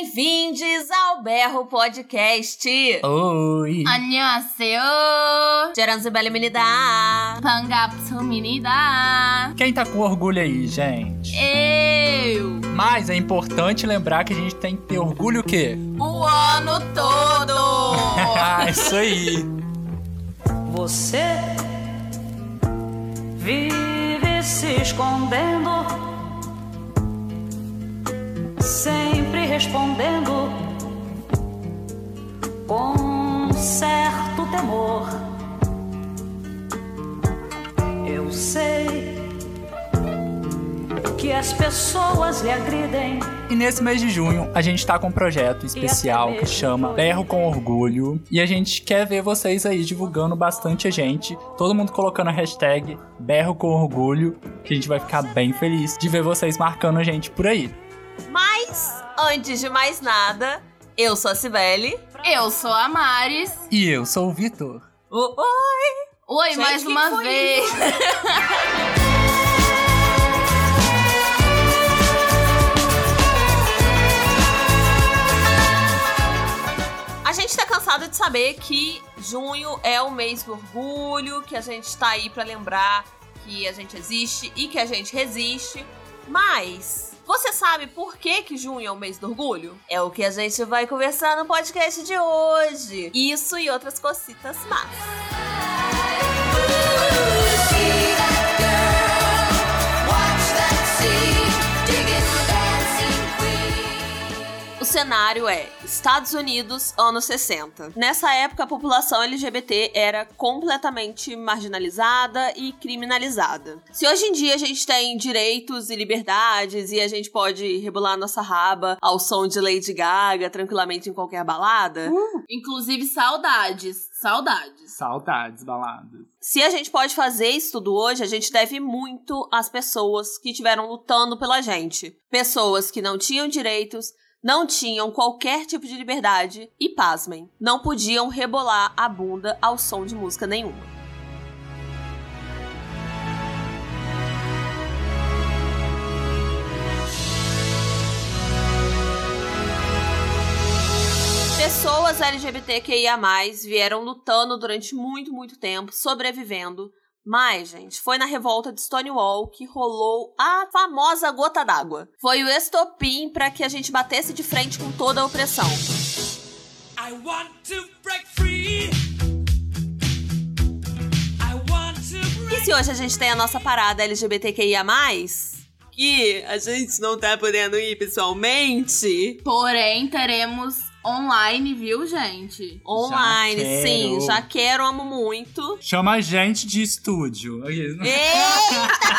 Bem-vindos ao Berro Podcast. Oi! 안녕하세요. Geranzibeliminida. 반갑습니다. Quem tá com orgulho aí, gente? Eu. Mas é importante lembrar que a gente tem que ter orgulho o quê? O ano todo. Isso aí! Você vive se escondendo, sempre respondendo com certo temor. Eu sei que as pessoas lhe agridem. E nesse mês de junho, a gente tá com um projeto especial que chama Berro com Orgulho. E a gente quer ver vocês aí divulgando bastante a gente. Todo mundo colocando a hashtag Berro com Orgulho. Que a gente vai ficar bem feliz de ver vocês marcando a gente por aí. Mas, antes de mais nada, eu sou a Cibele. Eu sou a Maris. E eu sou o Vitor. Oi! Oi, Gente, mais uma vez. A gente tá cansado de saber que junho é o mês do orgulho, que a gente tá aí pra lembrar que a gente existe e que a gente resiste. Mas você sabe por que que junho é o mês do orgulho? É o que a gente vai conversar no podcast de hoje. Isso e outras cositas más. Cenário é Estados Unidos, anos 60. Nessa época, a população LGBT era completamente marginalizada e criminalizada. Se hoje em dia a gente tem direitos e liberdades e a gente pode rebolar nossa raba ao som de Lady Gaga tranquilamente em qualquer balada, Inclusive, saudades. Saudades. Saudades, baladas. se a gente pode fazer isso tudo hoje, a gente deve muito às pessoas que estiveram lutando pela gente. Pessoas que não tinham direitos, não tinham qualquer tipo de liberdade e, pasmem, não podiam rebolar a bunda ao som de música nenhuma. Pessoas LGBTQIA+, vieram lutando durante muito, muito tempo, sobrevivendo. Mas, gente, foi na revolta de Stonewall que rolou a famosa gota d'água. Foi o estopim para que a gente batesse de frente com toda a opressão. I want to break free. I want to break E se hoje a gente tem a nossa parada LGBTQIA+, que a gente não tá podendo ir pessoalmente, Porém, teremos online, viu, gente? online, Já sim, já quero, amo muito. Chama a gente de estúdio. Eita,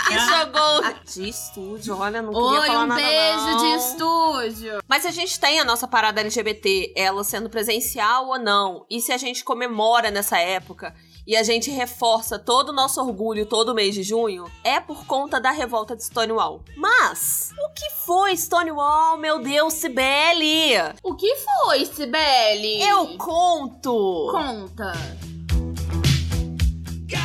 que jogou! De estúdio, olha, não queria Oi, falar um nada beijo não. de estúdio. Mas a gente tem a nossa parada LGBT, ela sendo presencial ou não, e se a gente comemora nessa época e a gente reforça todo o nosso orgulho todo mês de junho, é por conta da revolta de Stonewall. Mas, o que foi Stonewall, meu Deus, Cibele? O que foi, Sibeli? Eu conto! Conta.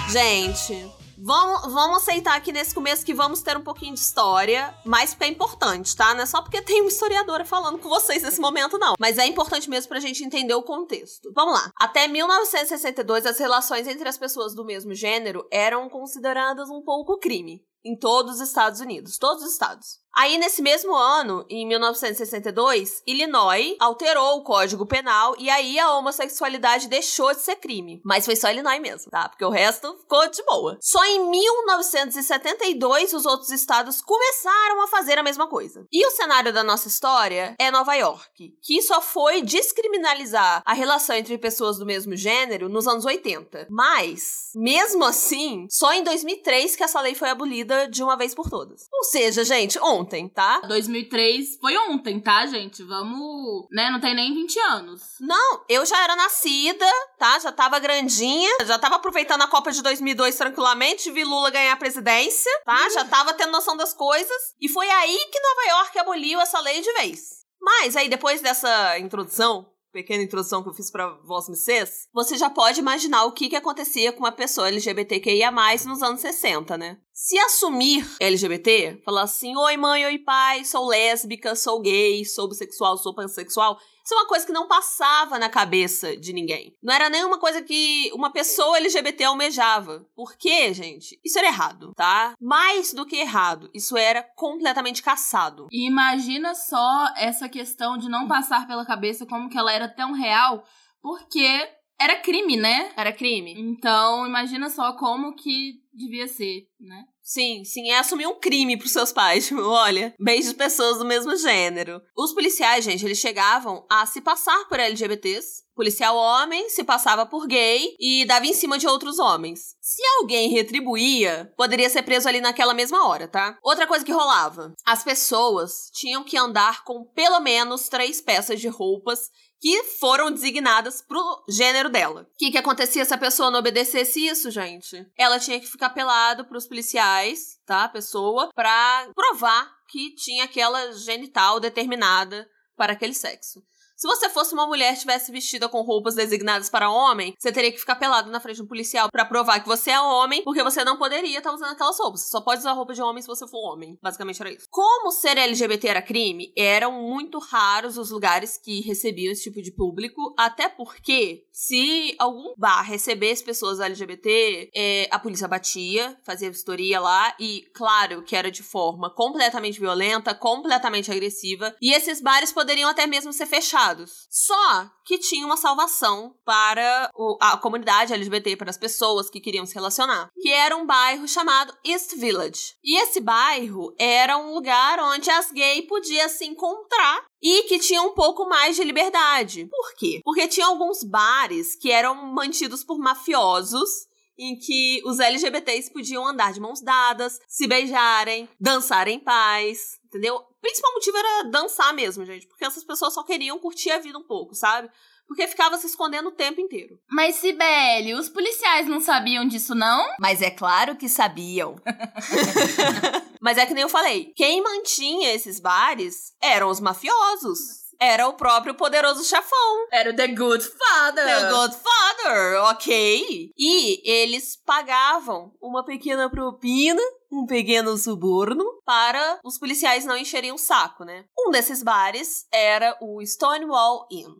Gente, vamos, vamos aceitar aqui nesse começo que vamos ter um pouquinho de história, mas porque é importante, tá? Não é só porque tem uma historiadora falando com vocês nesse momento, não. Mas é importante mesmo pra gente entender o contexto. Vamos lá. Até 1962, as relações entre as pessoas do mesmo gênero eram consideradas um pouco crime. Em todos os Estados Unidos. Todos os estados. Aí, nesse mesmo ano, em 1962, Illinois alterou o Código Penal e aí a homossexualidade deixou de ser crime. Mas foi só Illinois mesmo, tá? Porque o resto ficou de boa. Só em 1972 os outros estados começaram a fazer a mesma coisa. E o cenário da nossa história é Nova York, que só foi descriminalizar a relação entre pessoas do mesmo gênero nos anos 80. Mas, mesmo assim, só em 2003 que essa lei foi abolida de uma vez por todas. Ou seja, gente, ontem, tá? 2003 foi ontem, tá, gente? Vamos, né? Não tem nem 20 anos. Não, eu já era nascida, tá? Já tava grandinha, já tava aproveitando a Copa de 2002 tranquilamente, vi Lula ganhar a presidência, tá? Já tava tendo noção das coisas. E foi aí que Nova York aboliu essa lei de vez. Mas aí, depois dessa introdução, pequena introdução que eu fiz pra vós vocês, você já pode imaginar o que que acontecia com uma pessoa LGBTQIA+, nos anos 60, né? Se assumir LGBT, falar assim: oi mãe, oi pai, sou lésbica, sou gay, sou bissexual, sou pansexual, isso é uma coisa que não passava na cabeça de ninguém. Não era nenhuma coisa que uma pessoa LGBT almejava. Por quê, gente? Isso era errado, tá? Mais do que errado, isso era completamente caçado. E imagina só essa questão de não passar pela cabeça como que ela era tão real, porque era crime, né? Era crime. Então, imagina só como que devia ser, né? Sim, sim, é assumir um crime pros seus pais. Tipo, olha, beijos pessoas do mesmo gênero. Os policiais, gente, eles chegavam a se passar por LGBTs. Policial homem se passava por gay e dava em cima de outros homens. Se alguém retribuía, poderia ser preso ali naquela mesma hora, tá? Outra coisa que rolava: as pessoas tinham que andar com pelo menos três peças de roupas que foram designadas pro gênero dela. O que, que acontecia se a pessoa não obedecesse isso, gente? Ela tinha que ficar pelado pros policiais, tá? A pessoa, pra provar que tinha aquela genital determinada para aquele sexo. Se você fosse uma mulher e estivesse vestida com roupas designadas para homem, você teria que ficar pelado na frente de um policial para provar que você é homem, porque você não poderia estar usando aquelas roupas. Você só pode usar roupa de homem se você for homem. Basicamente era isso. Como ser LGBT era crime, eram muito raros os lugares que recebiam esse tipo de público, até porque se algum bar recebesse pessoas LGBT, é, a polícia batia, fazia vistoria lá, e claro que era de forma completamente violenta, completamente agressiva, e esses bares poderiam até mesmo ser fechados. Só que tinha uma salvação para o- a comunidade LGBT, para as pessoas que queriam se relacionar, que era um bairro chamado East Village. E esse bairro era um lugar onde as gays podiam se encontrar e que tinha um pouco mais de liberdade. Por quê? Porque tinha alguns bares que eram mantidos por mafiosos em que os LGBTs podiam andar de mãos dadas, se beijarem, dançar em paz, entendeu? O principal motivo era dançar mesmo, gente, porque essas pessoas só queriam curtir a vida um pouco, sabe? Porque ficava se escondendo o tempo inteiro. Mas, Sibeli, os policiais não sabiam disso, não? Mas é claro que sabiam. Mas é que nem eu falei, quem mantinha esses bares eram os mafiosos. Era o próprio poderoso chefão. Era o The Good Father. The Godfather, ok? E eles pagavam uma pequena propina, um pequeno suborno, para os policiais não encherem o saco, né? Um desses bares era o Stonewall Inn.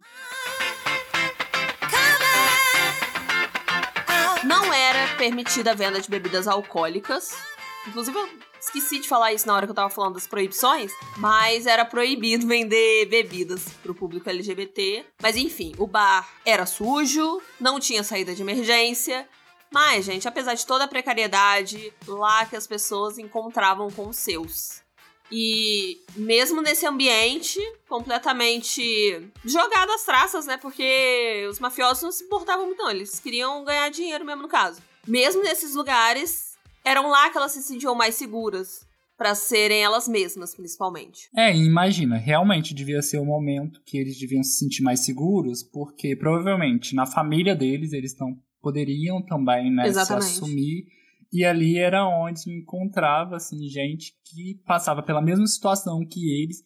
Não era permitida a venda de bebidas alcoólicas. Inclusive, eu esqueci de falar isso na hora que eu tava falando das proibições, mas era proibido vender bebidas pro público LGBT. Mas enfim, o bar era sujo, não tinha saída de emergência. Mas, gente, apesar de toda a precariedade, lá que as pessoas encontravam com os seus. E mesmo nesse ambiente completamente jogado às traças, né? Porque os mafiosos não se importavam muito, não. Eles queriam ganhar dinheiro mesmo, no caso. Mesmo nesses lugares, eram lá que elas se sentiam mais seguras. Pra serem elas mesmas, principalmente. É, e imagina, realmente devia ser o momento que eles deviam se sentir mais seguros, porque provavelmente na família deles eles não poderiam também né, se assumir. E ali era onde encontrava assim, gente que passava pela mesma situação que eles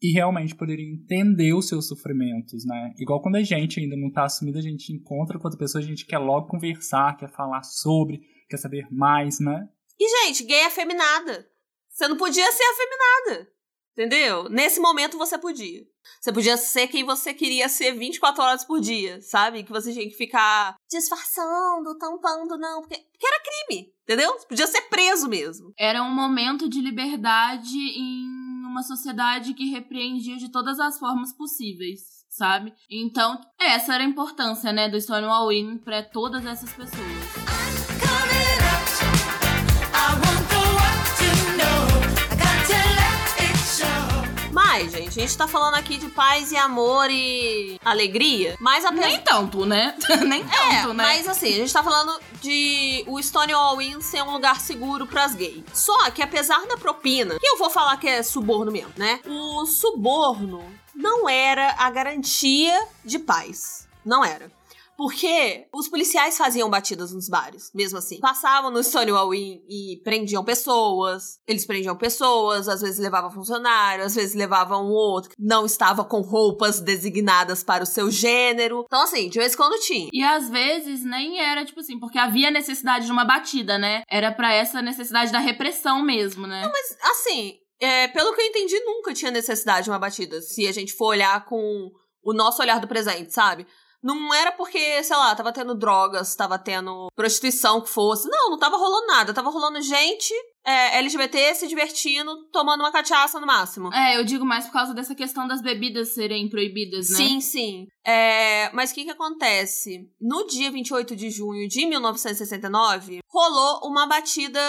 e realmente poderia entender os seus sofrimentos, né? Igual quando a gente ainda não tá assumido, a gente encontra com outra pessoa, a gente quer logo conversar, quer falar sobre, quer saber mais, né? E, gente, gay é afeminada. Você não podia ser afeminada. Entendeu? Nesse momento você podia. Você podia ser quem você queria ser 24 horas por dia, sabe? Que você tinha que ficar disfarçando, tampando, não. Porque, porque era crime, entendeu? Você podia ser preso mesmo. Era um momento de liberdade em uma sociedade que repreendia de todas as formas possíveis, sabe? Então, essa era a importância, né, do Stonewall Inn pra todas essas pessoas. Gente, a gente tá falando aqui de paz e amor e alegria. Mas apesar. Nem tanto, né? Nem É, tanto, né? mas assim, a gente tá falando de o Stonewall Inn ser um lugar seguro pras gays. Só que apesar da propina, que eu vou falar que é suborno mesmo, né? O suborno não era a garantia de paz. Não era. Porque os policiais faziam batidas nos bares, mesmo assim. Passavam no Stonewall Inn e prendiam pessoas. Eles prendiam pessoas, às vezes levavam funcionário, às vezes levavam um outro que não estava com roupas designadas para o seu gênero. Então, assim, de vez em quando tinha. E às vezes nem era, tipo assim, porque havia necessidade de uma batida, né? Era pra essa necessidade da repressão mesmo, né? Mas, assim, é, pelo que eu entendi, nunca tinha necessidade de uma batida. Se a gente for olhar com o nosso olhar do presente, sabe? Não era porque, sei lá, tava tendo drogas, tava tendo prostituição que fosse. Não, não tava rolando nada. Tava rolando gente é, LGBT se divertindo, tomando uma cachaça no máximo. É, eu digo mais por causa dessa questão das bebidas serem proibidas, né? Sim, sim. É, mas o que que acontece? No dia 28 de junho de 1969, rolou uma batida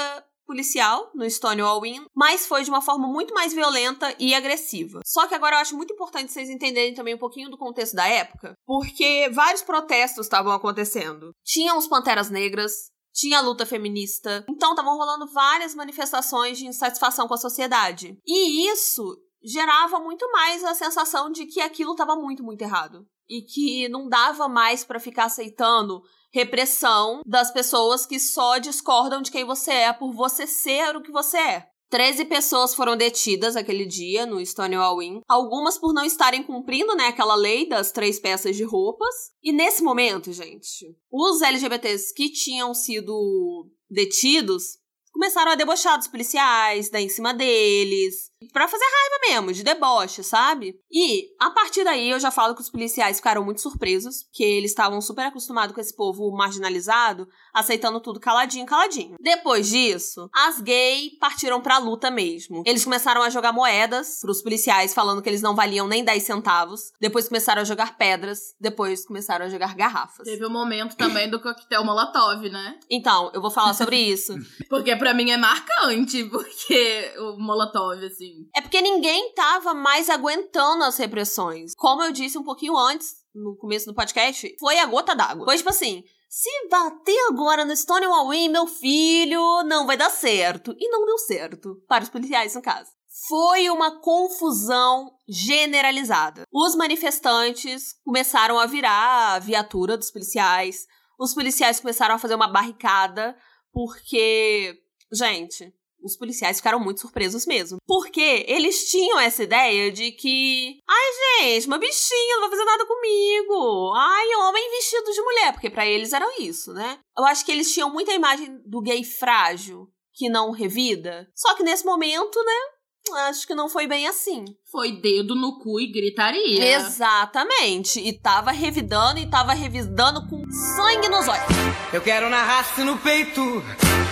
policial no Stonewall Inn, mas foi de uma forma muito mais violenta e agressiva. Só que agora eu acho muito importante vocês entenderem também um pouquinho do contexto da época, porque vários protestos estavam acontecendo. Tinham os Panteras Negras, tinha luta feminista, então estavam rolando várias manifestações de insatisfação com a sociedade. E isso gerava muito mais a sensação de que aquilo estava muito, muito errado. E que não dava mais para ficar aceitando repressão das pessoas que só discordam de quem você é por você ser o que você é. 13 pessoas foram detidas aquele dia no Stonewall Inn, algumas por não estarem cumprindo, né, aquela lei das três peças de roupas. E nesse momento, gente, os LGBTs que tinham sido detidos começaram a debochar dos policiais, dar em cima deles, Pra fazer raiva mesmo, de deboche, sabe? E a partir daí eu já falo que os policiais ficaram muito surpresos, que eles estavam super acostumados com esse povo marginalizado, aceitando tudo caladinho, caladinho. Depois disso, as gays partiram pra luta mesmo. Eles começaram a jogar moedas pros policiais, falando que eles não valiam nem 10 centavos. Depois começaram a jogar pedras. Depois começaram a jogar garrafas. Teve o momento também do coquetel Molotov, né? Então, eu vou falar sobre isso. Porque pra mim é marcante, porque o Molotov, assim. É porque ninguém tava mais aguentando as repressões. Como eu disse um pouquinho antes, no começo do podcast, foi a gota d'água. Foi tipo assim. Se bater agora no Stonewall Inn, meu filho, não vai dar certo. E não deu certo. Para os policiais, no caso. Foi uma confusão generalizada. Os manifestantes começaram a virar a viatura dos policiais. Os policiais começaram a fazer uma barricada, porque, gente, os policiais ficaram muito surpresos mesmo. Porque eles tinham essa ideia de que. Ai, gente, uma bichinha não vai fazer nada comigo. Ai, homem vestido de mulher. Porque para eles era isso, né? Eu acho que eles tinham muita imagem do gay frágil, que não revida. Só que nesse momento, né? Acho que não foi bem assim. Foi dedo no cu e gritaria. Exatamente. E tava revidando e tava revidando com sangue nos olhos. Eu quero narrar-se no peito.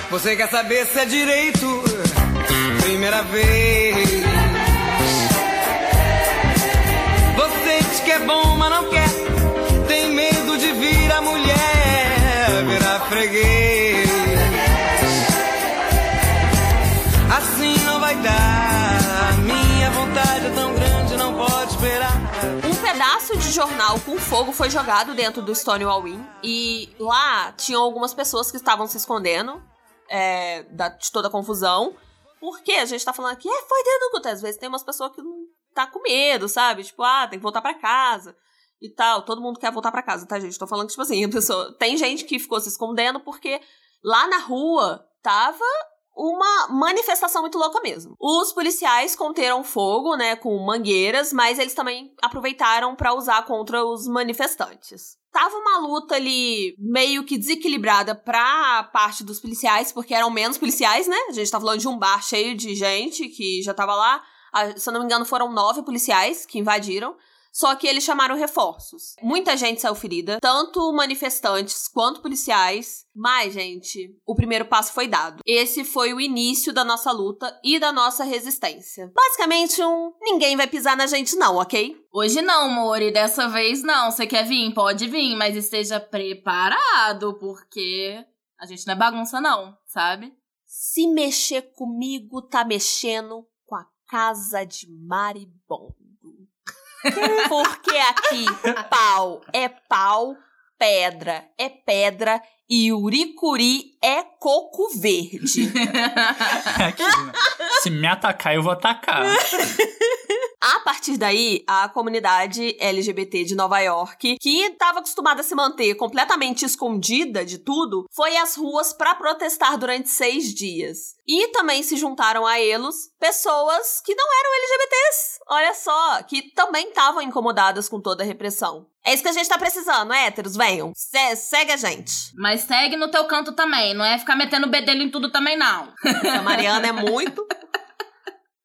Você quer saber se é direito? Primeira vez. Você diz que é bom, mas não quer. Tem medo de vir a mulher, virar freguês. Assim não vai dar. Minha vontade é tão grande, não pode esperar. Um pedaço de jornal com fogo foi jogado dentro do Stonewall Inn. E lá tinham algumas pessoas que estavam se escondendo é, da, de toda a confusão. Porque a gente tá falando aqui, é, foi dentro do culto. Às vezes tem umas pessoas que não tá com medo, sabe? Tipo, ah, tem que voltar para casa e tal. Todo mundo quer voltar para casa, tá, gente? Tô falando que, tipo assim, a pessoa. Tem gente que ficou se escondendo porque lá na rua tava uma manifestação muito louca mesmo. Os policiais conteram fogo, né, com mangueiras, mas eles também aproveitaram para usar contra os manifestantes. Tava uma luta ali meio que desequilibrada pra parte dos policiais, porque eram menos policiais, né? A gente tá falando de um bar cheio de gente que já tava lá. Ah, Se eu não me engano, foram nove policiais que invadiram. Só que eles chamaram reforços. Muita gente saiu ferida, tanto manifestantes quanto policiais. Mas, gente, o primeiro passo foi dado. Esse foi o início da nossa luta e da nossa resistência. Basicamente, um ninguém vai pisar na gente, não, ok? Hoje não, Mori, dessa vez não. Você quer vir? Pode vir, mas esteja preparado, porque a gente não é bagunça, não, sabe? Se mexer comigo, tá mexendo com a casa de maribondo. Porque aqui pau é pau, pedra é pedra e uricuri é coco verde. Aquilo. Se me atacar, eu vou atacar. A partir daí, a comunidade LGBT de Nova York, que estava acostumada a se manter completamente escondida de tudo, foi às ruas para protestar durante seis dias. E também se juntaram a eles pessoas que não eram LGBTs, olha só, que também estavam incomodadas com toda a repressão. É isso que a gente tá precisando, héteros, venham. Se segue a gente. Mas segue no teu canto também, não é ficar metendo bedelho em tudo também, não. A Mariana é muito.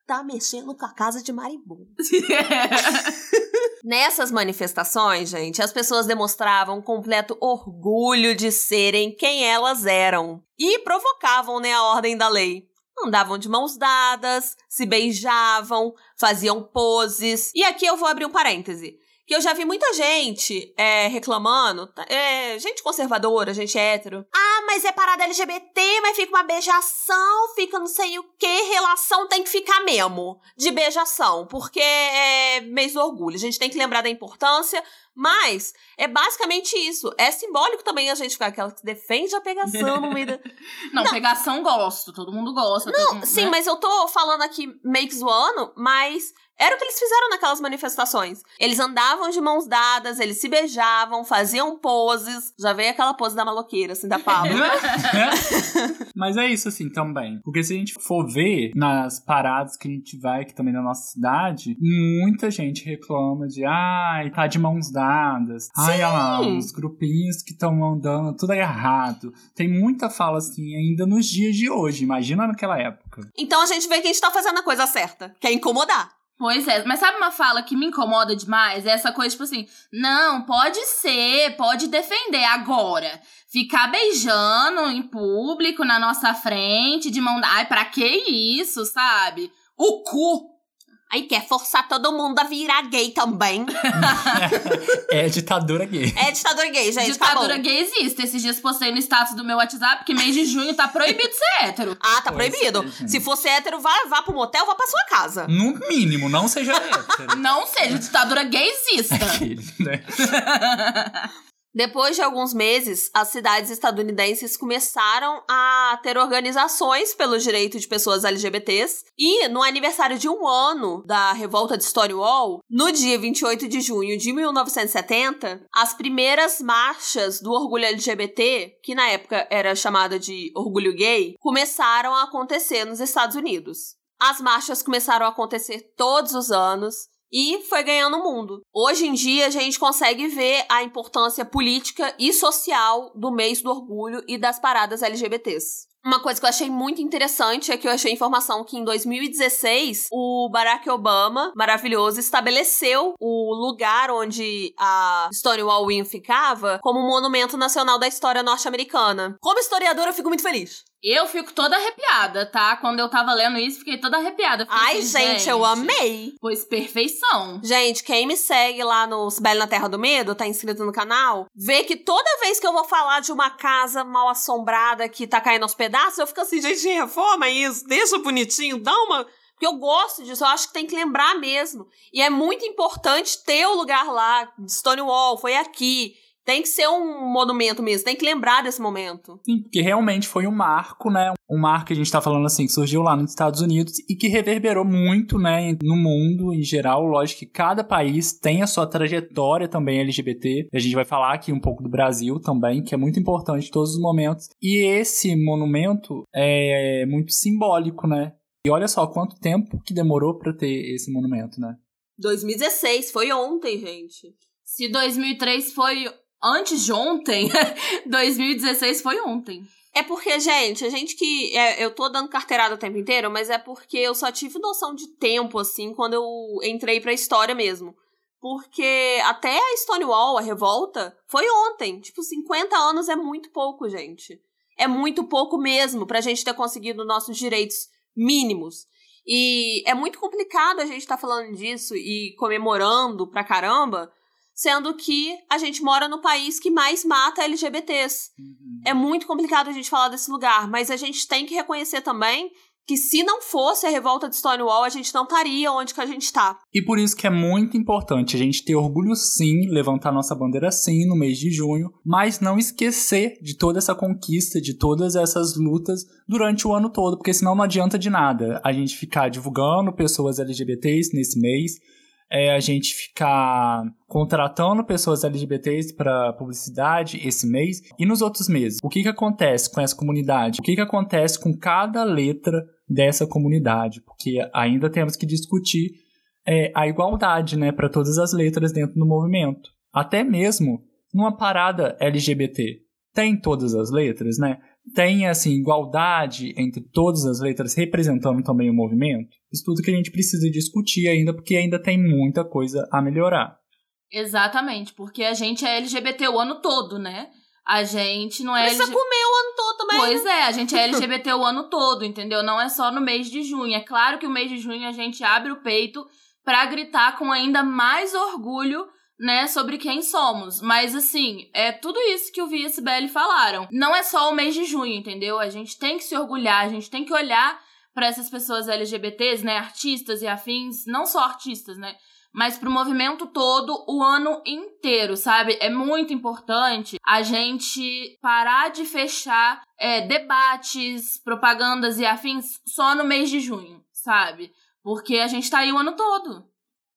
tá mexendo com a casa de marimbondo. Nessas manifestações, gente, as pessoas demonstravam completo orgulho de serem quem elas eram e provocavam né, a ordem da lei. Andavam de mãos dadas, se beijavam, faziam poses. E aqui eu vou abrir um parêntese. Que eu já vi muita gente é, reclamando, tá, é, gente conservadora, gente hétero. Ah, mas é parada LGBT, mas fica uma beijação, fica não sei o que, relação tem que ficar mesmo de beijação, porque é mês do orgulho. A gente tem que lembrar da importância, mas é basicamente isso. É simbólico também a gente ficar aquela que defende a pegação no meio da. Não, pegação gosto, todo mundo gosta. Não, mundo, sim, né? mas eu tô falando aqui meio que zoando, mas era o que eles fizeram naquelas manifestações. Eles andavam de mãos dadas, eles se beijavam, faziam poses. Já veio aquela pose da maloqueira, assim, da Pablo. Mas é isso, assim, também. Porque se a gente for ver nas paradas que a gente vai aqui também na nossa cidade, muita gente reclama de, ai, tá de mãos dadas. Ai, olha lá, os grupinhos que estão andando, tudo errado. Tem muita fala, assim, ainda nos dias de hoje. Imagina naquela época. então a gente vê que a gente tá fazendo a coisa certa, que é incomodar. Pois é, mas sabe uma fala que me incomoda demais? É essa coisa, tipo assim, não, pode ser, pode defender agora. Ficar beijando em público, na nossa frente, de mão. Ai, pra que isso, sabe? O cu! Aí quer forçar todo mundo a virar gay também. É ditadura gay. É ditador gay, gente, tá Ditadura gay existe. Esses dias postei no status do meu WhatsApp que mês de junho tá proibido ser hétero. Ah, tá Pois proibido. é. Se fosse hétero, vá, vá pro motel, vá pra sua casa. No mínimo, não seja hétero. Não seja, ditadura gay exista. Aquele, né? Depois de alguns meses, as cidades estadunidenses começaram a ter organizações pelo direito de pessoas LGBTs. E no aniversário de um ano da revolta de Stonewall, no dia 28 de junho de 1970, as primeiras marchas do orgulho LGBT, que na época era chamada de orgulho gay, começaram a acontecer nos Estados Unidos. As marchas começaram a acontecer todos os anos e foi ganhando o mundo. Hoje em dia, a gente consegue ver a importância política e social do mês do orgulho e das paradas LGBTs. Uma coisa que eu achei muito interessante é que eu achei informação que em 2016 o Barack Obama, maravilhoso, estabeleceu o lugar onde a Stonewall Inn ficava como um monumento nacional da história norte-americana. Como historiadora, eu fico muito feliz. Eu fico toda arrepiada, tá? Quando eu tava lendo isso, fiquei toda arrepiada. Fiquei Ai, assim, gente, eu amei! Pois perfeição. Gente, quem me segue lá no Sibeli na Terra do Medo, tá inscrito no canal, vê que toda vez que eu vou falar de uma casa mal assombrada que tá caindo aos pedaços, eu fico assim, gente, reforma isso, deixa bonitinho, dá uma. Porque eu gosto disso, eu acho que tem que lembrar mesmo. E é muito importante ter o lugar lá, Stonewall, foi aqui. Tem que ser um monumento mesmo, tem que lembrar desse momento. Sim, porque realmente foi um marco, né? Um marco que a gente tá falando assim, que surgiu lá nos Estados Unidos e que reverberou muito, né, no mundo em geral. Lógico que cada país tem a sua trajetória também LGBT. A gente vai falar aqui um pouco do Brasil também, que é muito importante em todos os momentos. E esse monumento é muito simbólico, né? E olha só quanto tempo que demorou pra ter esse monumento, né? 2016, foi ontem, gente. Se 2003 foi antes de ontem, 2016 foi ontem. É porque, gente, a gente que. é, eu tô dando carteirada o tempo inteiro, mas é porque eu só tive noção de tempo, assim, quando eu entrei pra história mesmo. Porque até a Stonewall, a revolta, foi ontem. Tipo, 50 anos é muito pouco, gente. É muito pouco mesmo pra gente ter conseguido nossos direitos mínimos. E é muito complicado a gente estar falando disso e comemorando pra caramba, sendo que a gente mora no país que mais mata LGBTs. É muito complicado a gente falar desse lugar, mas a gente tem que reconhecer também que se não fosse a revolta de Stonewall, a gente não estaria onde que a gente está. E por isso que é muito importante a gente ter orgulho sim, levantar nossa bandeira sim no mês de junho, mas não esquecer de toda essa conquista, de todas essas lutas durante o ano todo, porque senão não adianta de nada a gente ficar divulgando pessoas LGBTs nesse mês, é a gente ficar contratando pessoas LGBTs para publicidade esse mês e nos outros meses. O que, que acontece com essa comunidade? O que, que acontece com cada letra dessa comunidade? Porque ainda temos que discutir é, a igualdade né, para todas as letras dentro do movimento. Até mesmo numa parada LGBT. Tem todas as letras, né? Tem assim igualdade entre todas as letras representando também o movimento? Isso tudo que a gente precisa discutir ainda, porque ainda tem muita coisa a melhorar. Exatamente, porque a gente é LGBT o ano todo, né? A gente não é. Precisa LG... comer o ano todo também. Pois é, a gente é LGBT o ano todo, entendeu? Não é só no mês de junho. É claro que o mês de junho a gente abre o peito para gritar com ainda mais orgulho né, sobre quem somos. Mas, assim, é tudo isso que o Vi e a Sibeli falaram. Não é só o mês de junho, entendeu? A gente tem que se orgulhar, a gente tem que olhar para essas pessoas LGBTs, né, artistas e afins, não só artistas, né, mas pro movimento todo o ano inteiro, sabe? É muito importante a gente parar de fechar é, debates, propagandas e afins só no mês de junho, sabe? Porque a gente tá aí o ano todo.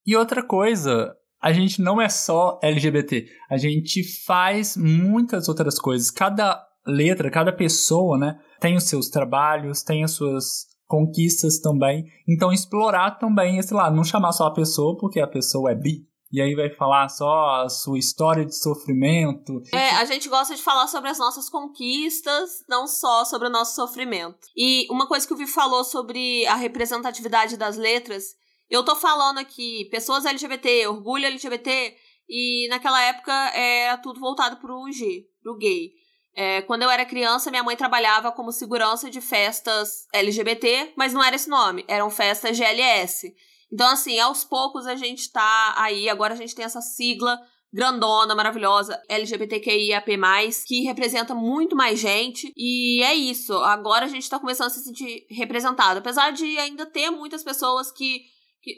E outra coisa, a gente não é só LGBT, a gente faz muitas outras coisas. Cada letra, cada pessoa, né, tem os seus trabalhos, tem as suas conquistas também. Então explorar também esse lado, não chamar só a pessoa porque a pessoa é bi. E aí vai falar só a sua história de sofrimento. É, a gente gosta de falar sobre as nossas conquistas, não só sobre o nosso sofrimento. E uma coisa que o Vi falou sobre a representatividade das letras, eu tô falando aqui, pessoas LGBT, orgulho LGBT, e naquela época era tudo voltado pro G, pro gay. É, quando eu era criança, minha mãe trabalhava como segurança de festas LGBT, mas não era esse nome, eram festas GLS. Então, assim, aos poucos a gente tá aí, agora a gente tem essa sigla grandona, maravilhosa, LGBTQIAP+, que representa muito mais gente, e é isso. Agora a gente tá começando a se sentir representado, apesar de ainda ter muitas pessoas que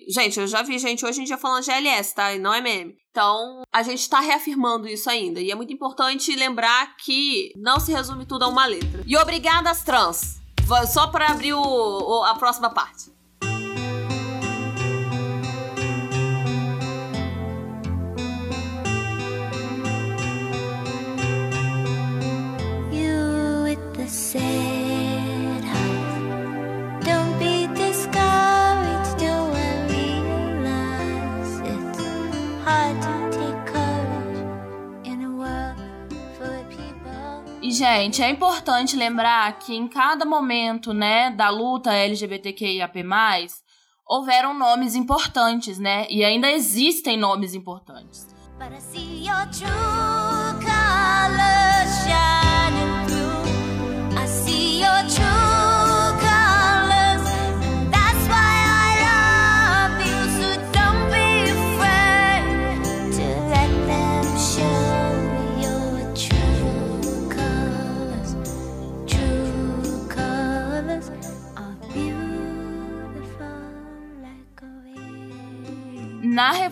Gente, eu já vi gente hoje em dia falando GLS, tá? E não é meme. Então, a gente tá reafirmando isso ainda. E é muito importante lembrar que não se resume tudo a uma letra. E obrigada trans. Só para abrir o, o, a próxima parte. Gente, é importante lembrar que em cada momento, né, da luta LGBTQIAP+, houveram nomes importantes, né? E ainda existem nomes importantes. But I see your true shining through. I see your true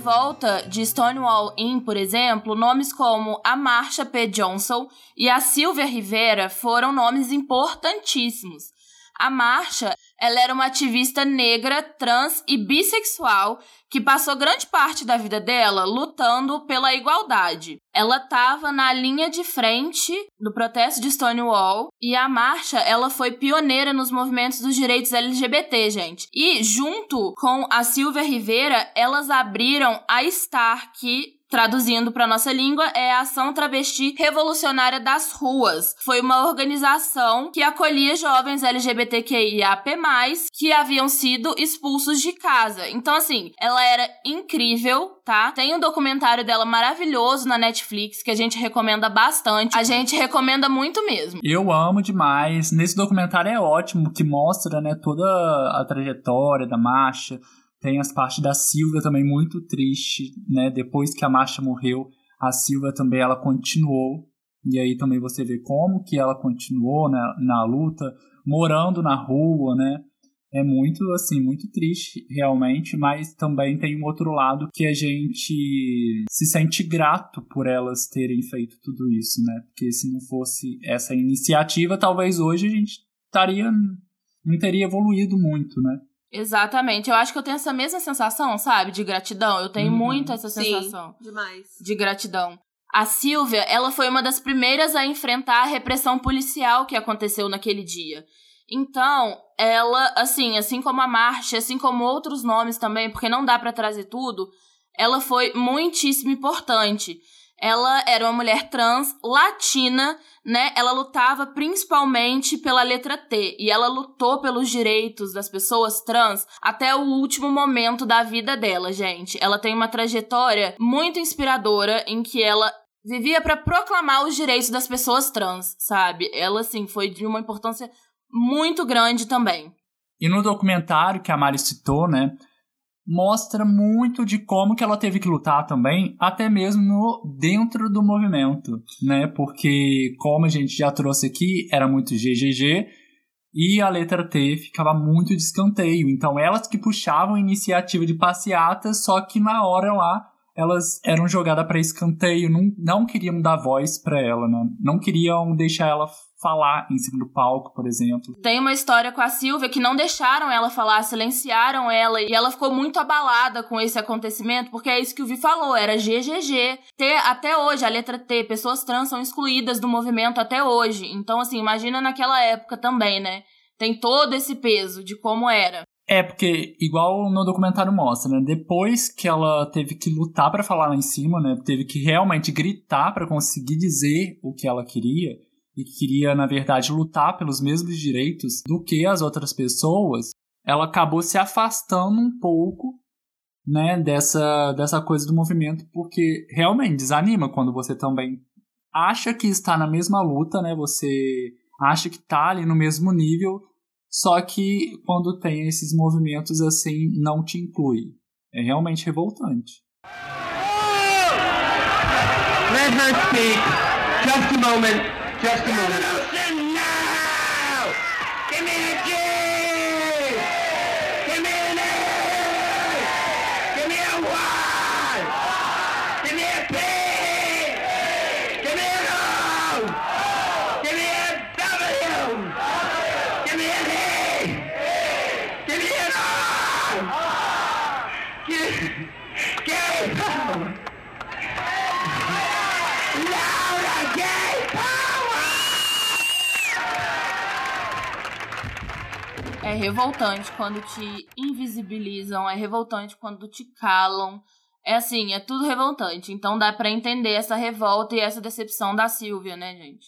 Na revolta de Stonewall Inn, por exemplo, nomes como a Marsha P. Johnson e a Silvia Rivera foram nomes importantíssimos. A Marsha, ela era uma ativista negra, trans e bissexual que passou grande parte da vida dela lutando pela igualdade. Ela estava na linha de frente do protesto de Stonewall e a marcha, ela foi pioneira nos movimentos dos direitos LGBT, gente. E junto com a Silvia Rivera, elas abriram a Star, que traduzindo para nossa língua, é a Ação Travesti Revolucionária das Ruas. Foi uma organização que acolhia jovens LGBTQIAP+, que haviam sido expulsos de casa. Então, assim, ela era incrível, tá? Tem um documentário dela maravilhoso na Netflix que a gente recomenda bastante. A gente recomenda muito mesmo. Eu amo demais. Nesse documentário é ótimo, que mostra, né, toda a trajetória da marcha, tem as partes da Silvia também muito triste, né? Depois que a Marcha morreu, a Silvia também ela continuou. E aí também você vê como que ela continuou né, na luta, morando na rua, né? é muito, assim, muito triste, realmente, mas também tem um outro lado que a gente se sente grato por elas terem feito tudo isso, né? Porque se não fosse essa iniciativa, talvez hoje a gente estaria. não teria evoluído muito, né? Exatamente. Eu acho que eu tenho essa mesma sensação, sabe? De gratidão. Eu tenho Uhum. muito essa Sim, sensação demais. de gratidão. A Silvia, ela foi uma das primeiras a enfrentar a repressão policial que aconteceu naquele dia. Então, ela, assim, assim como a Marcha, assim como outros nomes também, porque não dá pra trazer tudo, ela foi muitíssimo importante. Ela era uma mulher trans, latina, né? Ela lutava principalmente pela letra T. E ela lutou pelos direitos das pessoas trans até o último momento da vida dela, gente. Ela tem uma trajetória muito inspiradora em que ela vivia pra proclamar os direitos das pessoas trans, sabe? Ela, assim, foi de uma importância muito grande também. E no documentário que a Mari citou, né, mostra muito de como que ela teve que lutar também, até mesmo no, dentro do movimento, né, porque como a gente já trouxe aqui, era muito GGG e a letra T ficava muito de escanteio, então elas que puxavam a iniciativa de passeatas, só que na hora lá elas eram jogadas para escanteio, não, não queriam dar voz para ela, né? não queriam deixar ela falar em cima do palco, por exemplo. Tem uma história com a Silvia que não deixaram ela falar, silenciaram ela e ela ficou muito abalada com esse acontecimento, porque é isso que o Vi falou, era GGG. T, até hoje, a letra T, pessoas trans são excluídas do movimento até hoje. Então, assim, imagina naquela época também, né? Tem todo esse peso de como era. É, porque, igual no documentário mostra, né? Depois que ela teve que lutar pra falar lá em cima, né? Teve que realmente gritar pra conseguir dizer o que ela queria. E que queria, na verdade, lutar pelos mesmos direitos do que as outras pessoas. Ela acabou se afastando um pouco, né? Dessa, dessa coisa do movimento. Porque realmente desanima quando você também acha que está na mesma luta, né? Você acha que tá ali no mesmo nível só que quando tem esses movimentos assim, não te inclui. É realmente revoltante. Let her speak. Just a moment. Just revoltante quando te invisibilizam, é revoltante quando te calam. É assim, é tudo revoltante. Então dá pra entender essa revolta e essa decepção da Silvia, né, gente?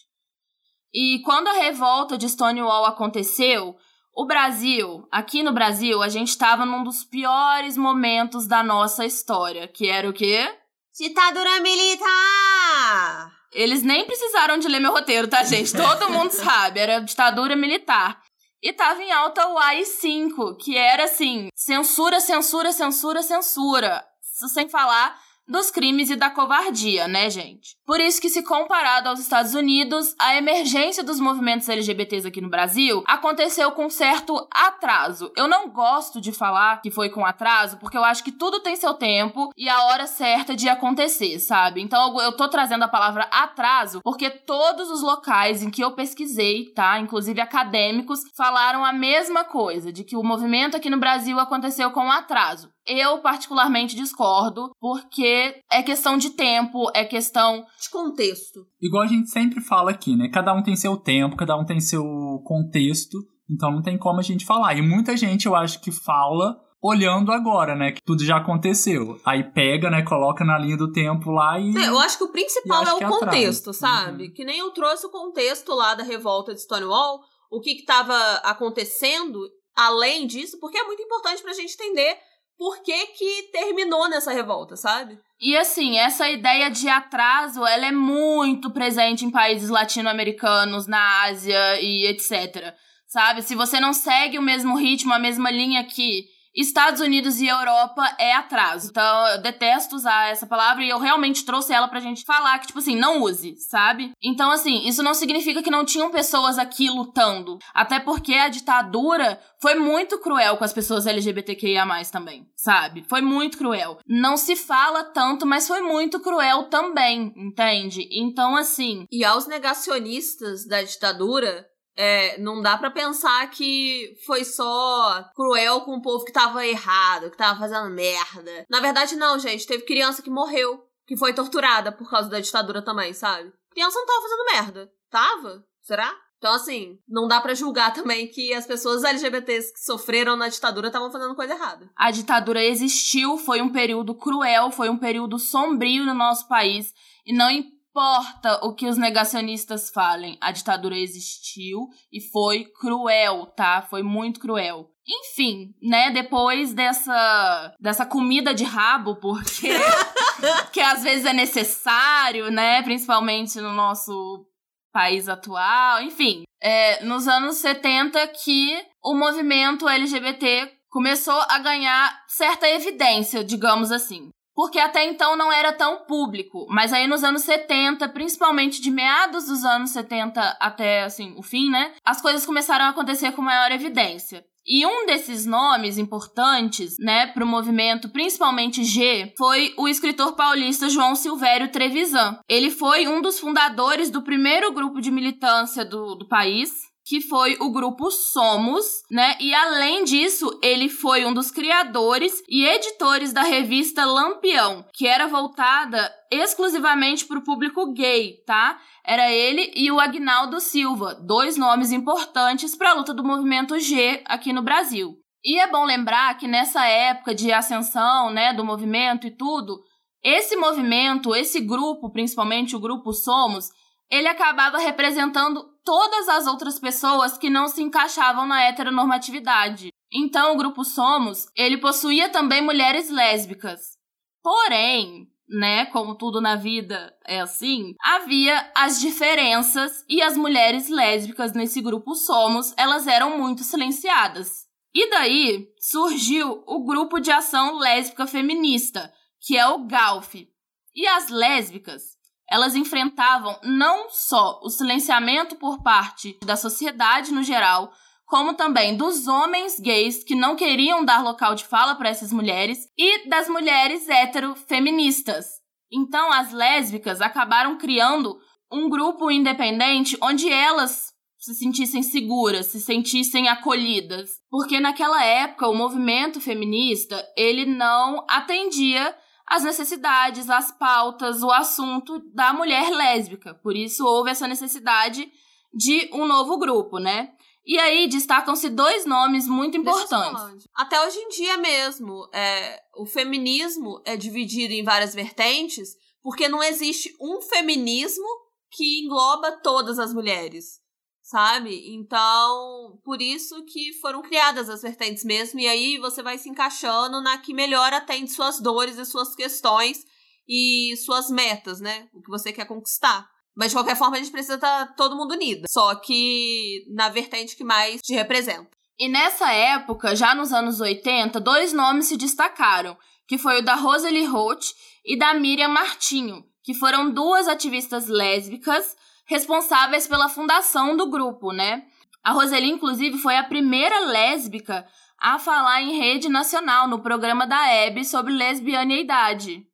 E quando a revolta de Stonewall aconteceu, o Brasil, aqui no Brasil, a gente tava num dos piores momentos da nossa história, que era o quê? Ditadura militar! Eles nem precisaram de ler meu roteiro, tá, gente? Todo mundo sabe, era ditadura militar. E tava em alta o AI-5, que era assim, censura, censura, censura, censura. Sem falar dos crimes e da covardia, né, gente? Por isso que, se comparado aos Estados Unidos, a emergência dos movimentos LGBTs aqui no Brasil aconteceu com certo atraso. Eu não gosto de falar que foi com atraso, porque eu acho que tudo tem seu tempo e a hora certa de acontecer, sabe? Então eu tô trazendo a palavra atraso porque todos os locais em que eu pesquisei, tá? Inclusive acadêmicos, falaram a mesma coisa, de que o movimento aqui no Brasil aconteceu com atraso. Eu, particularmente, discordo, porque é questão de tempo, é questão De contexto. Igual a gente sempre fala aqui, né? Cada um tem seu tempo, cada um tem seu contexto, então não tem como a gente falar. E muita gente, eu acho que fala olhando agora, né? Que tudo já aconteceu. Aí pega, né? Coloca na linha do tempo lá e. É, eu acho que o principal é o contexto, sabe? Uhum. Que nem eu trouxe o contexto lá da revolta de Stonewall, o que que tava acontecendo além disso, porque é muito importante pra gente entender por que que terminou nessa revolta, sabe? E assim, essa ideia de atraso, ela é muito presente em países latino-americanos, na Ásia e etc. Sabe? Se você não segue o mesmo ritmo, a mesma linha aqui, Estados Unidos e Europa é atraso. Então, eu detesto usar essa palavra e eu realmente trouxe ela pra gente falar que, tipo assim, não use, sabe? Então, assim, isso não significa que não tinham pessoas aqui lutando. Até porque a ditadura foi muito cruel com as pessoas LGBTQIA também, sabe? Foi muito cruel. Não se fala tanto, mas foi muito cruel também, entende? Então, assim. E aos negacionistas da ditadura, é, não dá pra pensar que foi só cruel com o povo que tava errado, que tava fazendo merda. Na verdade, não, gente. Teve criança que morreu, que foi torturada por causa da ditadura também, sabe? Criança não tava fazendo merda. Tava? Será? Então, assim, não dá para julgar também que as pessoas LGBTs que sofreram na ditadura estavam fazendo coisa errada. A ditadura existiu, foi um período cruel, foi um período sombrio no nosso país. E não importa o que os negacionistas falem, a ditadura existiu e foi cruel, tá? Foi muito cruel. Enfim, né, depois dessa dessa comida de rabo, porque que às vezes é necessário, né, principalmente no nosso país atual, enfim, é, nos anos 70 que o movimento LGBT começou a ganhar certa evidência, digamos assim porque até então não era tão público. Mas aí nos anos 70, principalmente de meados dos anos 70 até assim o fim, né? As coisas começaram a acontecer com maior evidência. E um desses nomes importantes, né, para o movimento, principalmente G, foi o escritor paulista João Silvério Trevisan. Ele foi um dos fundadores do primeiro grupo de militância do, do país, que foi o grupo Somos, né? E além disso, ele foi um dos criadores e editores da revista Lampião, que era voltada exclusivamente para o público gay, tá? Era ele e o Agnaldo Silva, dois nomes importantes para a luta do movimento G aqui no Brasil. E é bom lembrar que nessa época de ascensão, né, do movimento e tudo, esse movimento, esse grupo, principalmente o grupo Somos, ele acabava representando todas as outras pessoas que não se encaixavam na heteronormatividade. Então, o grupo Somos, ele possuía também mulheres lésbicas. Porém, né, como tudo na vida é assim, havia as diferenças e as mulheres lésbicas nesse grupo Somos, elas eram muito silenciadas. E daí surgiu o grupo de ação lésbica feminista, que é o GALF. E as lésbicas, elas enfrentavam não só o silenciamento por parte da sociedade no geral, como também dos homens gays que não queriam dar local de fala para essas mulheres e das mulheres heterofeministas. Então, as lésbicas acabaram criando um grupo independente onde elas se sentissem seguras, se sentissem acolhidas, porque naquela época o movimento feminista, ele não atendia as necessidades, as pautas, o assunto da mulher lésbica. Por isso houve essa necessidade de um novo grupo, né? E aí destacam-se dois nomes muito importantes. Até hoje em dia mesmo, é, o feminismo é dividido em várias vertentes, porque não existe um feminismo que engloba todas as mulheres sabe? Então, por isso que foram criadas as vertentes mesmo, e aí você vai se encaixando na que melhor atende suas dores e suas questões e suas metas, né? O que você quer conquistar. Mas de qualquer forma, a gente precisa estar tá todo mundo unido. Só que na vertente que mais te representa. E nessa época, já nos anos 80, dois nomes se destacaram, que foi o da Rosalie Holt e da Miriam Martinho, que foram duas ativistas lésbicas responsáveis pela fundação do grupo, né? A Roseli, inclusive, foi a primeira lésbica a falar em rede nacional no programa da Hebe sobre lesbianeidade.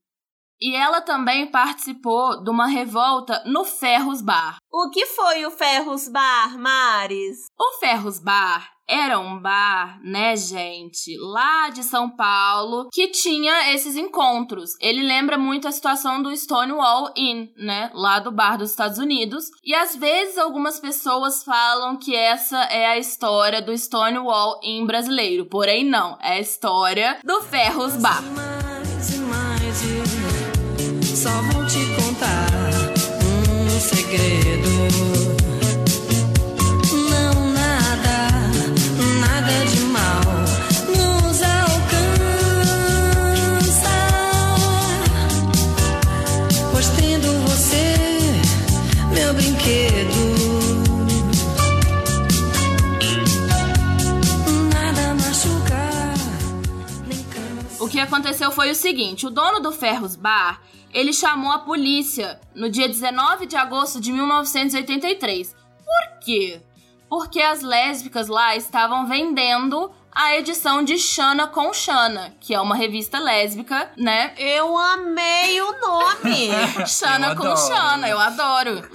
E ela também participou de uma revolta no Ferros Bar. O que foi o Ferros Bar, Maris? O Ferros Bar era um bar, né, gente, lá de São Paulo, que tinha esses encontros. Ele lembra muito a situação do Stonewall Inn, né, lá do bar dos Estados Unidos. E às vezes algumas pessoas falam que essa é a história do Stonewall Inn brasileiro, porém não, é a história do Ferros Bar. Aconteceu foi o seguinte: o dono do Ferros Bar ele chamou a polícia no dia 19 de agosto de 1983. Por quê? Porque as lésbicas lá estavam vendendo a edição de Xana com Xana, que é uma revista lésbica, né? Eu amei o nome. Xana com adoro. Xana, eu adoro.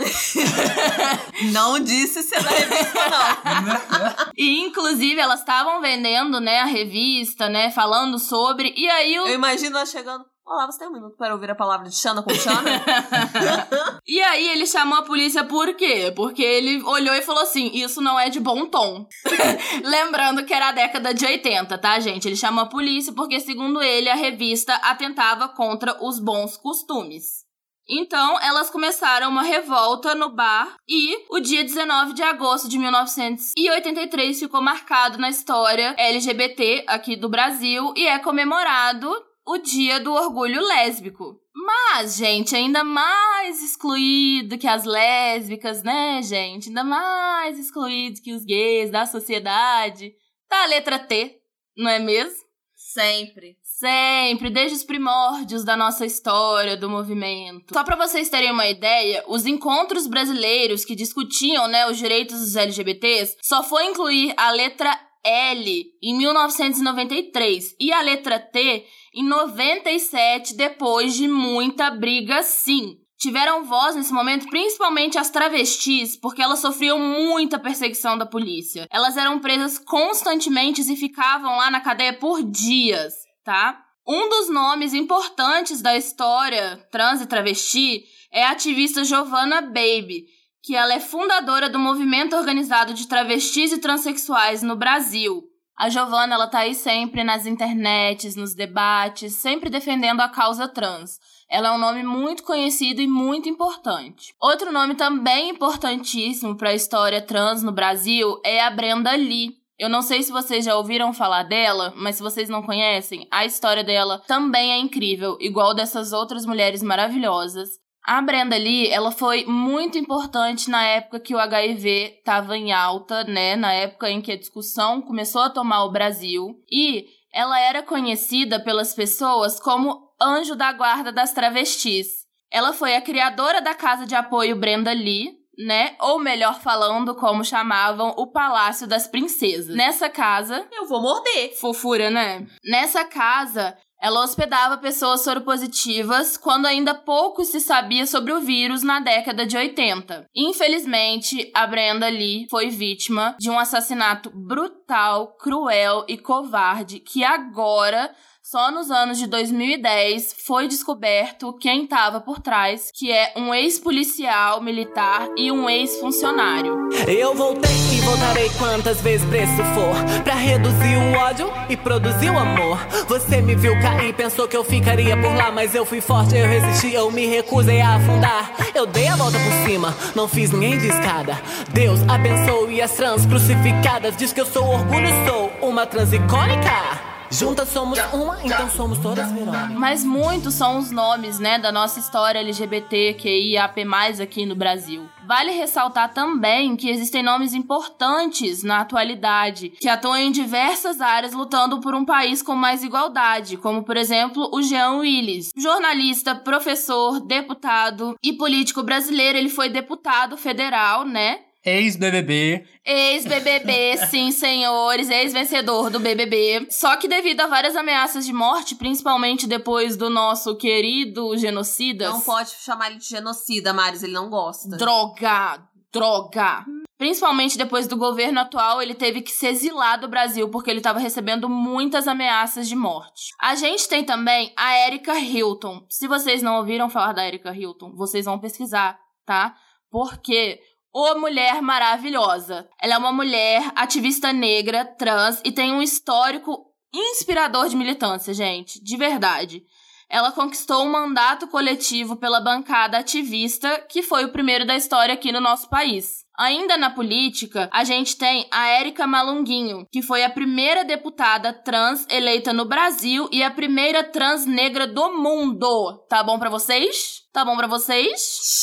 não disse ser da revista, não. E inclusive elas estavam vendendo, né, a revista, né, falando sobre. E aí o Eu imagino ela chegando. Olá, você tem um minuto para ouvir a palavra de Xana com Xana? E aí ele chamou a polícia por quê? Porque ele olhou e falou assim: isso não é de bom tom. Lembrando que era a década de 80, tá, gente? Ele chamou a polícia porque, segundo ele, a revista atentava contra os bons costumes. Então, elas começaram uma revolta no bar e o dia 19 de agosto de 1983 ficou marcado na história LGBT aqui do Brasil e é comemorado o Dia do Orgulho Lésbico. Mas, gente, ainda mais excluído que as lésbicas, né, gente? Ainda mais excluído que os gays da sociedade. Tá a letra T, não é mesmo? Sempre. Sempre, desde os primórdios da nossa história do movimento. Só pra vocês terem uma ideia, os encontros brasileiros que discutiam, né, os direitos dos LGBTs só foi incluir a letra L em 1993 e a letra T em 97, depois de muita briga, sim. Tiveram voz nesse momento, principalmente as travestis, porque elas sofriam muita perseguição da polícia. Elas eram presas constantemente e ficavam lá na cadeia por dias, tá? Um dos nomes importantes da história trans e travesti é a ativista Giovanna Baby, que ela é fundadora do movimento organizado de travestis e transexuais no Brasil. A Giovanna, ela tá aí sempre nas internets, nos debates, sempre defendendo a causa trans. Ela é um nome muito conhecido e muito importante. Outro nome também importantíssimo para a história trans no Brasil é a Brenda Lee. Eu não sei se vocês já ouviram falar dela, mas se vocês não conhecem, a história dela também é incrível, igual dessas outras mulheres maravilhosas. A Brenda Lee, ela foi muito importante na época que o HIV estava em alta, né? Na época em que a discussão começou a tomar o Brasil. E ela era conhecida pelas pessoas como anjo da guarda das travestis. Ela foi a criadora da casa de apoio Brenda Lee, né? Ou melhor falando, como chamavam, o Palácio das Princesas. Nessa casa, Eu vou morder. fofura, né? Nessa casa, ela hospedava pessoas soropositivas quando ainda pouco se sabia sobre o vírus na década de 80. Infelizmente, a Brenda Lee foi vítima de um assassinato brutal, cruel e covarde que agora só nos anos de 2010 foi descoberto quem estava por trás, que é um ex-policial militar e um ex-funcionário. Eu voltei e voltarei quantas vezes preço for Pra reduzir o ódio e produzir o amor. Você me viu cair, pensou que eu ficaria por lá Mas eu fui forte, eu resisti, eu me recusei a afundar. Eu dei a volta por cima, não fiz ninguém de escada. Deus abençoe as trans crucificadas Diz que eu sou orgulho, sou uma trans icônica Juntas somos uma, então somos todas Verônica Mas muitos são os nomes, né, da nossa história LGBTQIAP+, aqui no Brasil. Vale ressaltar também que existem nomes importantes na atualidade, que atuam em diversas áreas lutando por um país com mais igualdade, como, por exemplo, o Jean Willis. Jornalista, professor, deputado e político brasileiro, ele foi deputado federal, né, Ex-BBB. Ex-BBB, sim, senhores, ex-vencedor do BBB. Só que devido a várias ameaças de morte, principalmente depois do nosso querido genocida. Não pode chamar ele de genocida, Maris, ele não gosta. Droga! Droga! Principalmente depois do governo atual, ele teve que se exilar do Brasil porque ele estava recebendo muitas ameaças de morte. A gente tem também a Erika Hilton. Se vocês não ouviram falar da Erika Hilton, vocês vão pesquisar, tá? Porque Ô mulher maravilhosa. Ela é uma mulher ativista negra, trans e tem um histórico inspirador de militância, gente, de verdade. Ela conquistou um mandato coletivo pela bancada ativista, que foi o primeiro da história aqui no nosso país. Ainda na política, a gente tem a Érica Malunguinho, que foi a primeira deputada trans eleita no Brasil e a primeira trans negra do mundo. Tá bom pra vocês? Tá bom pra vocês?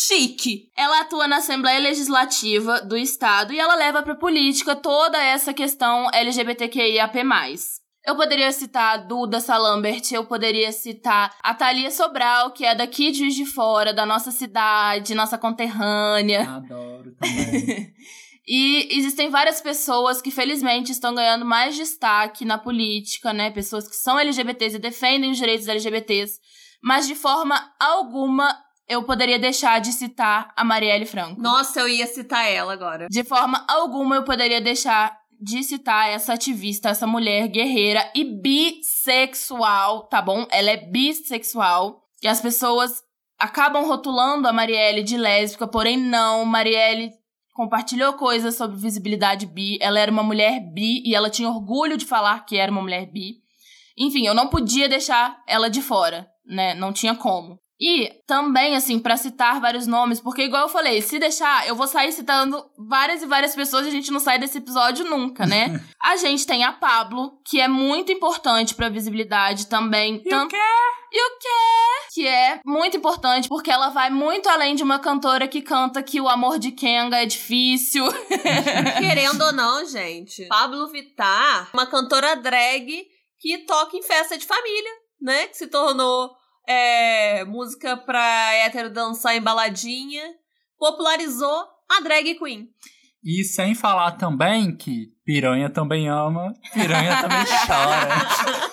Chique. Ela atua na Assembleia Legislativa do Estado e ela leva pra política toda essa questão LGBTQIAP+. Eu poderia citar a Duda Salambert, eu poderia citar a Thalia Sobral, que é daqui de Juiz de Fora, da nossa cidade, nossa conterrânea. Adoro também. E existem várias pessoas que felizmente estão ganhando mais destaque na política, né? Pessoas que são LGBTs e defendem os direitos LGBTs, mas de forma alguma eu poderia deixar de citar a Marielle Franco. Nossa, eu ia citar ela agora. De forma alguma eu poderia deixar de citar essa ativista, essa mulher guerreira e bissexual, tá bom? Ela é bissexual. E as pessoas acabam rotulando a Marielle de lésbica, porém não. Marielle compartilhou coisas sobre visibilidade bi. Ela era uma mulher bi e ela tinha orgulho de falar que era uma mulher bi. Enfim, eu não podia deixar ela de fora, né? Não tinha como. E também, assim, para citar vários nomes, porque igual eu falei, se deixar, eu vou sair citando várias e várias pessoas e a gente não sai desse episódio nunca, né? a gente tem a Pablo, que é muito importante pra visibilidade também. E Tam- o quê? E o quê? Que é muito importante porque ela vai muito além de uma cantora que canta que o amor de Kenga é difícil. Querendo ou não, gente, Pablo Vittar, uma cantora drag que toca em festa de família, né? Que se tornou é, música pra hétero dançar em baladinha, popularizou a drag queen. E sem falar também que piranha também ama, piranha também chora.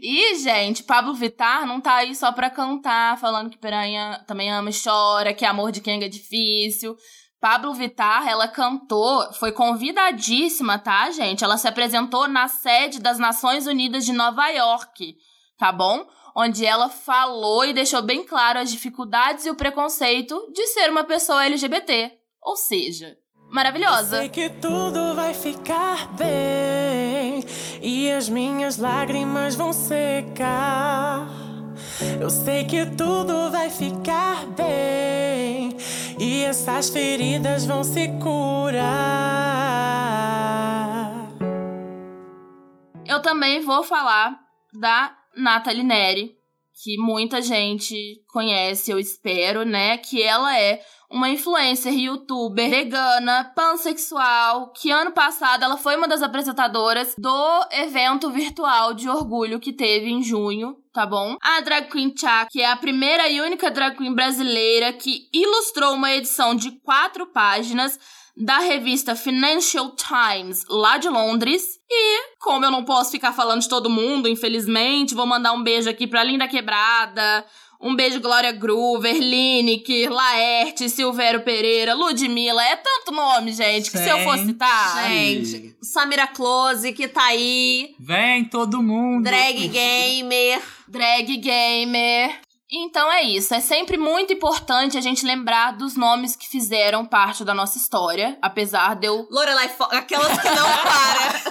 E, gente, Pablo Vittar não tá aí só pra cantar, falando que piranha também ama e chora, que amor de Kenga é difícil. Pablo Vittar, ela cantou, foi convidadíssima, tá, gente? Ela se apresentou na sede das Nações Unidas de Nova York, tá bom? Onde ela falou e deixou bem claro as dificuldades e o preconceito de ser uma pessoa LGBT. Ou seja, maravilhosa. Sei que tudo vai ficar bem e as minhas lágrimas vão secar. Eu sei que tudo vai ficar bem e essas feridas vão se curar. Eu também vou falar da Nathalie Neri, que muita gente conhece, eu espero, né? Que ela é uma influencer, youtuber, vegana, pansexual, que ano passado ela foi uma das apresentadoras do evento virtual de orgulho que teve em junho, tá bom? A Drag Queen Cha, que é a primeira e única drag queen brasileira que ilustrou uma edição de quatro páginas da revista Financial Times, lá de Londres. E, como eu não posso ficar falando de todo mundo, infelizmente, vou mandar um beijo aqui pra Linda Quebrada. Um beijo, Glória Groover, Lineker, Laerte, Silvério Pereira, Ludmilla. É tanto nome, gente, que se eu fosse citar. Gente, Samira Close, que tá aí, Vem todo mundo. drag gamer. Drag Gamer. Então é isso. É sempre muito importante a gente lembrar dos nomes que fizeram parte da nossa história. Apesar de eu Lorelai aquelas que não para.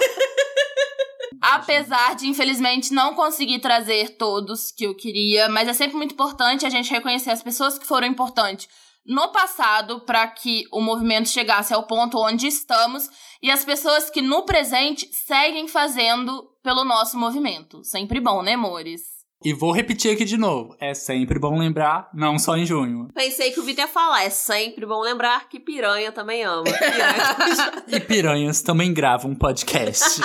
Apesar de, infelizmente, não conseguir trazer todos que eu queria, mas é sempre muito importante a gente reconhecer as pessoas que foram importantes no passado para que o movimento chegasse ao ponto onde estamos e as pessoas que no presente seguem fazendo pelo nosso movimento. Sempre bom, né, amores? E vou repetir aqui de novo. É sempre bom lembrar, não só em junho. Pensei que o Vitor ia falar. É sempre bom lembrar que piranha também ama. E piranhas também gravam um podcast.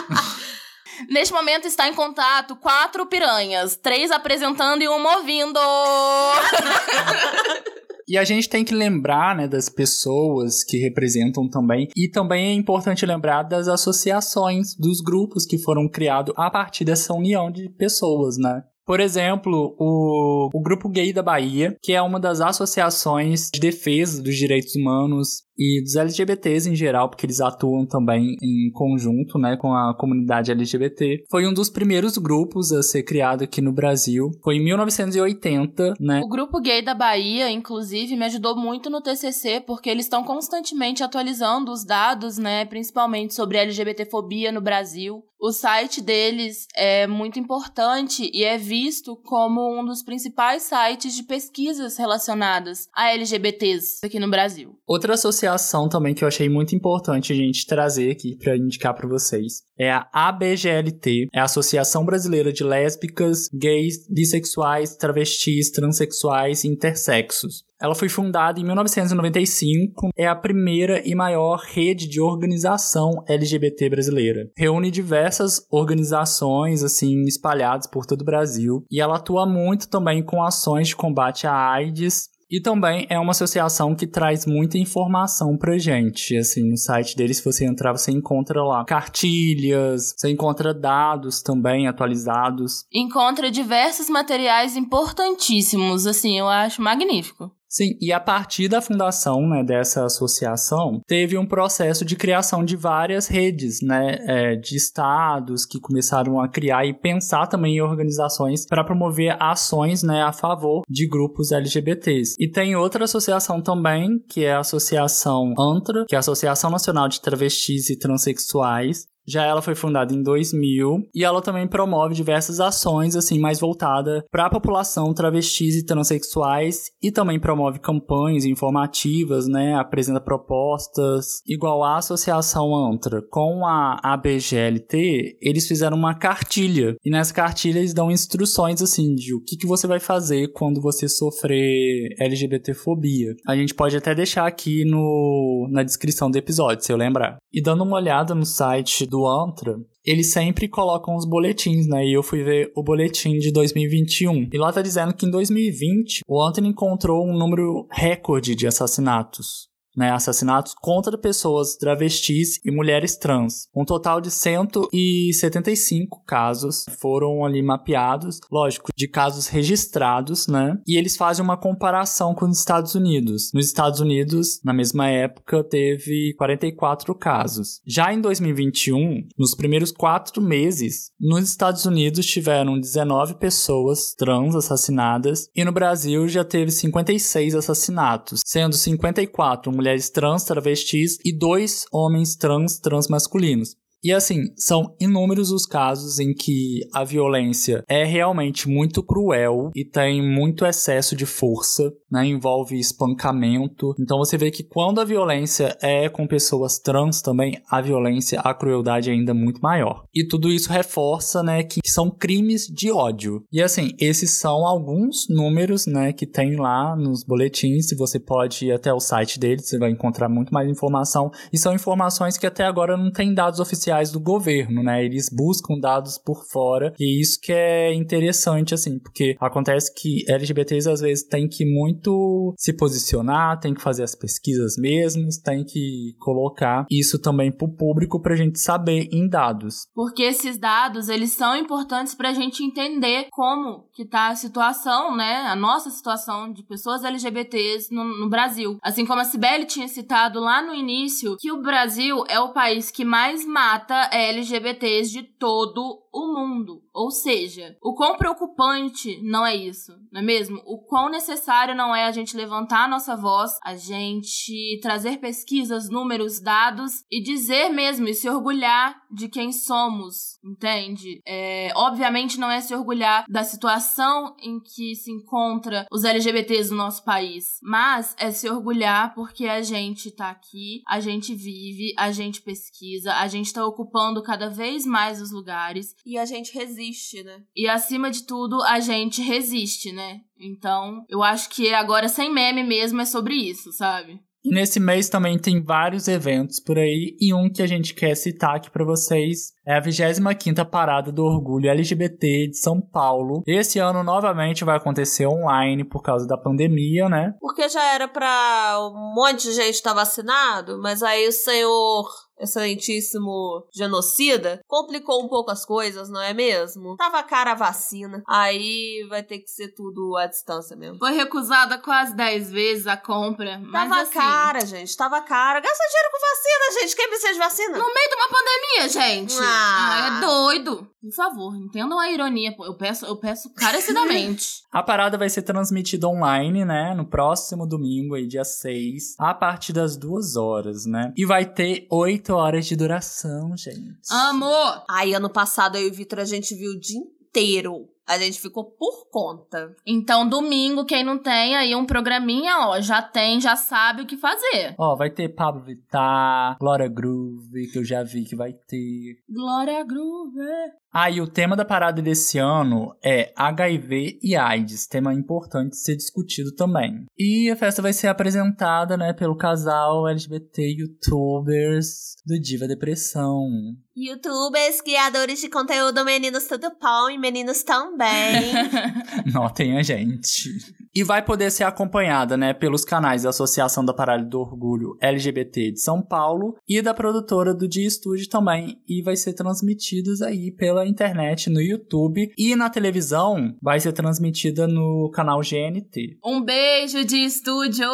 Neste momento está em contato quatro piranhas, três apresentando e uma ouvindo. E a gente tem que lembrar, né, das pessoas que representam também. E também é importante lembrar das associações, dos grupos que foram criados a partir dessa união de pessoas, né? Por exemplo, o, o Grupo Gay da Bahia, que é uma das associações de defesa dos direitos humanos e dos LGBTs em geral, porque eles atuam também em conjunto, né, com a comunidade LGBT. Foi um dos primeiros grupos a ser criado aqui no Brasil. Foi em 1980, né? O grupo gay da Bahia, inclusive, me ajudou muito no TCC, porque eles estão constantemente atualizando os dados, né, principalmente sobre LGBTfobia no Brasil. O site deles é muito importante e é visto como um dos principais sites de pesquisas relacionadas a LGBTs aqui no Brasil. Outra associação também que eu achei muito importante a gente trazer aqui para indicar para vocês é a ABGLT, é a Associação Brasileira de Lésbicas, Gays, Bissexuais, Travestis, Transsexuais e Intersexos. Ela foi fundada em 1995, é a primeira e maior rede de organização LGBT brasileira. Reúne diversas organizações assim espalhadas por todo o Brasil e ela atua muito também com ações de combate à AIDS e também é uma associação que traz muita informação pra gente. Assim, no site deles, se você entrar, você encontra lá cartilhas, você encontra dados também atualizados. Encontra diversos materiais importantíssimos, assim, eu acho magnífico. Sim, e a partir da fundação né, dessa associação, teve um processo de criação de várias redes né, é, de estados que começaram a criar e pensar também em organizações para promover ações né, a favor de grupos LGBTs. E tem outra associação também, que é a Associação ANTRA, que é a Associação Nacional de Travestis e Transsexuais, já ela foi fundada em 2000 e ela também promove diversas ações assim mais voltada para a população travestis e transexuais e também promove campanhas informativas, né, apresenta propostas igual a Associação Antra com a ABGLT, eles fizeram uma cartilha e nessa cartilha eles dão instruções assim de o que, que você vai fazer quando você sofrer LGBTfobia. A gente pode até deixar aqui no na descrição do episódio, se eu lembrar. E dando uma olhada no site do Antra, eles sempre colocam os boletins, né? E eu fui ver o boletim de 2021. E lá tá dizendo que em 2020 o Anthony encontrou um número recorde de assassinatos né, assassinatos contra pessoas travestis e mulheres trans. Um total de 175 casos foram ali mapeados, lógico, de casos registrados, né? E eles fazem uma comparação com os Estados Unidos. Nos Estados Unidos, na mesma época, teve 44 casos. Já em 2021, nos primeiros quatro meses, nos Estados Unidos tiveram 19 pessoas trans assassinadas e no Brasil já teve 56 assassinatos, sendo 54 mulheres trans travestis e dois homens trans transmasculinos. E assim, são inúmeros os casos em que a violência é realmente muito cruel e tem muito excesso de força, né? Envolve espancamento. Então você vê que quando a violência é com pessoas trans também, a violência, a crueldade é ainda muito maior. E tudo isso reforça, né, que são crimes de ódio. E assim, esses são alguns números, né, que tem lá nos boletins. Se você pode ir até o site deles, você vai encontrar muito mais informação. E são informações que até agora não tem dados oficiais do governo, né? Eles buscam dados por fora e isso que é interessante, assim, porque acontece que LGBTs às vezes têm que muito se posicionar, tem que fazer as pesquisas mesmos, tem que colocar isso também pro público pra gente saber em dados. Porque esses dados, eles são importantes pra gente entender como que tá a situação, né? A nossa situação de pessoas LGBTs no, no Brasil. Assim como a Cibele tinha citado lá no início, que o Brasil é o país que mais mata mata LGBTs de todo o mundo. Ou seja, o quão preocupante não é isso, não é mesmo? O quão necessário não é a gente levantar a nossa voz, a gente trazer pesquisas, números, dados e dizer mesmo e se orgulhar de quem somos, entende? É, obviamente não é se orgulhar da situação em que se encontra os LGBTs no nosso país, mas é se orgulhar porque a gente tá aqui, a gente vive, a gente pesquisa, a gente tá ocupando cada vez mais os lugares e a gente resiste, né? E acima de tudo, a gente resiste, né? Então, eu acho que agora sem meme mesmo é sobre isso, sabe? E nesse mês também tem vários eventos por aí, e um que a gente quer citar aqui para vocês é a 25ª Parada do Orgulho LGBT de São Paulo. Esse ano novamente vai acontecer online por causa da pandemia, né? Porque já era pra um monte de gente estar tá vacinado, mas aí o senhor excelentíssimo genocida, complicou um pouco as coisas, não é mesmo? Tava cara a vacina. Aí vai ter que ser tudo à distância mesmo. Foi recusada quase 10 vezes a compra. Mas tava assim, cara, gente. Tava cara. Gasta dinheiro com vacina, gente. Quem precisa de vacina? No meio de uma pandemia, gente. Ah. Ah, é doido. Por favor, entendam a ironia. pô. Eu peço, eu peço carecidamente. A parada vai ser transmitida online, né? No próximo domingo, aí, dia 6, a partir das duas horas, né? E vai ter oito horas de duração, gente. Amor! Aí, ano passado, eu e o Vitor, a gente viu o dia inteiro A gente ficou por conta. Então, domingo, quem não tem aí um programinha, ó, já tem, já sabe o que fazer. Ó, vai ter Pablo Vittar, Glória Groove, que eu já vi que vai ter. Glória Groove. Ah, e o tema da parada desse ano é HIV e AIDS, tema importante de ser discutido também. E a festa vai ser apresentada, né, pelo casal LGBT YouTubers do Diva Depressão. Youtubers, criadores de conteúdo, meninos tudo pão e meninos também. Notem a gente. E vai poder ser acompanhada, né, pelos canais da Associação da Parada do Orgulho LGBT de São Paulo e da produtora do Dia Estúdio também. E vai ser transmitidos aí pela internet, no YouTube e na televisão vai ser transmitida no canal GNT. Um beijo de estúdio!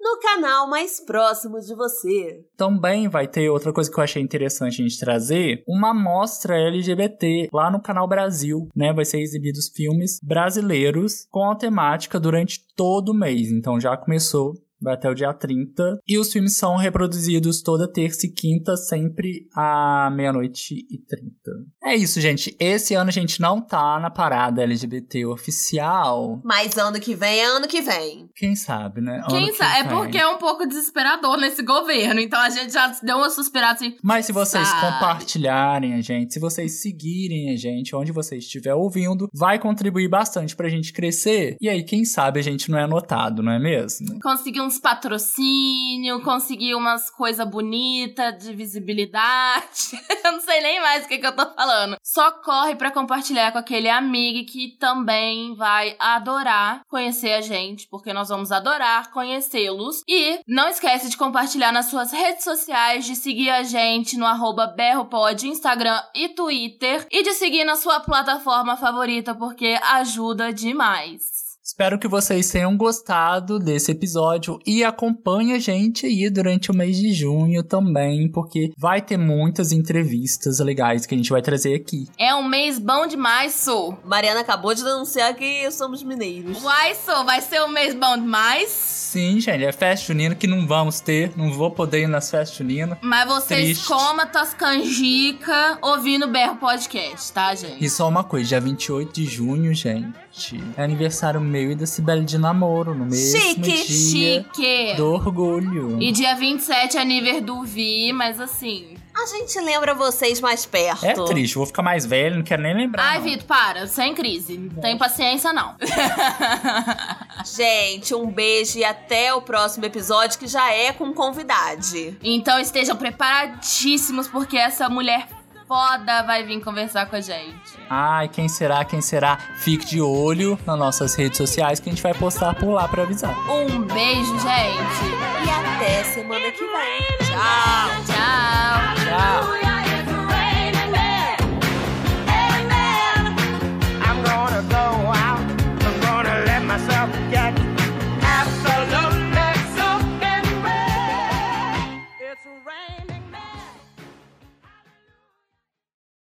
no canal mais próximo de você. Também vai ter outra coisa que eu achei interessante a gente trazer, uma mostra LGBT lá no canal Brasil, né? Vai ser exibidos filmes brasileiros com a temática durante todo o mês. Então já começou vai até o dia 30. E os filmes são reproduzidos toda terça e quinta, sempre à meia-noite e 30. É isso, gente. Esse ano a gente não tá na parada LGBT oficial. Mas ano que vem é ano que vem. Quem sabe, né? Ano Quem que sabe? É porque é um pouco desesperador nesse governo. Então a gente já deu uma suspirada assim. Mas se vocês Sabe. compartilharem a gente, se vocês seguirem a gente, onde você estiver ouvindo, vai contribuir bastante pra gente crescer. E aí, quem sabe a gente não é anotado, não é mesmo? Conseguir uns patrocínio, conseguir umas coisas bonitas de visibilidade. eu não sei nem mais o que, que eu tô falando. Só corre pra compartilhar com aquele amigo que também vai adorar conhecer a gente, porque nós vamos adorar conhecê-los. E não esquece de compartilhar nas suas redes sociais, de seguir a gente no arroba berropod, Instagram e Twitter. E de seguir na sua plataforma favorita, porque ajuda demais. Espero que vocês tenham gostado desse episódio e acompanhe a gente aí durante o mês de junho também, porque vai ter muitas entrevistas legais que a gente vai trazer aqui. É um mês bom demais, Su. Mariana acabou de denunciar que somos mineiros. Uai, Su, vai ser um mês bom demais. Sim, gente, é festa junina que não vamos ter, não vou poder ir nas festas juninas. Mas vocês Triste. comam tuas canjica ouvindo o Berro Podcast, tá, gente? E só uma coisa, dia 28 de junho, gente, é aniversário meu e da Cibele de namoro, no mesmo Chique, dia Chique. do orgulho. E dia 27 é aniversário do Vi, mas assim... A gente lembra vocês mais perto. É triste, vou ficar mais velho, não quero nem lembrar. Ai. Vitor, para, sem crise. Não tem paciência, não. Gente, um beijo e até o próximo episódio, que já é com convidade. então estejam preparadíssimos, porque essa mulher foda vai vir conversar com a gente. Ai, quem será, quem será? Fique de olho nas nossas redes sociais que a gente vai postar por lá pra avisar. Um beijo, gente. E até semana que vem. Tchau. Tchau. Tchau. I'm gonna go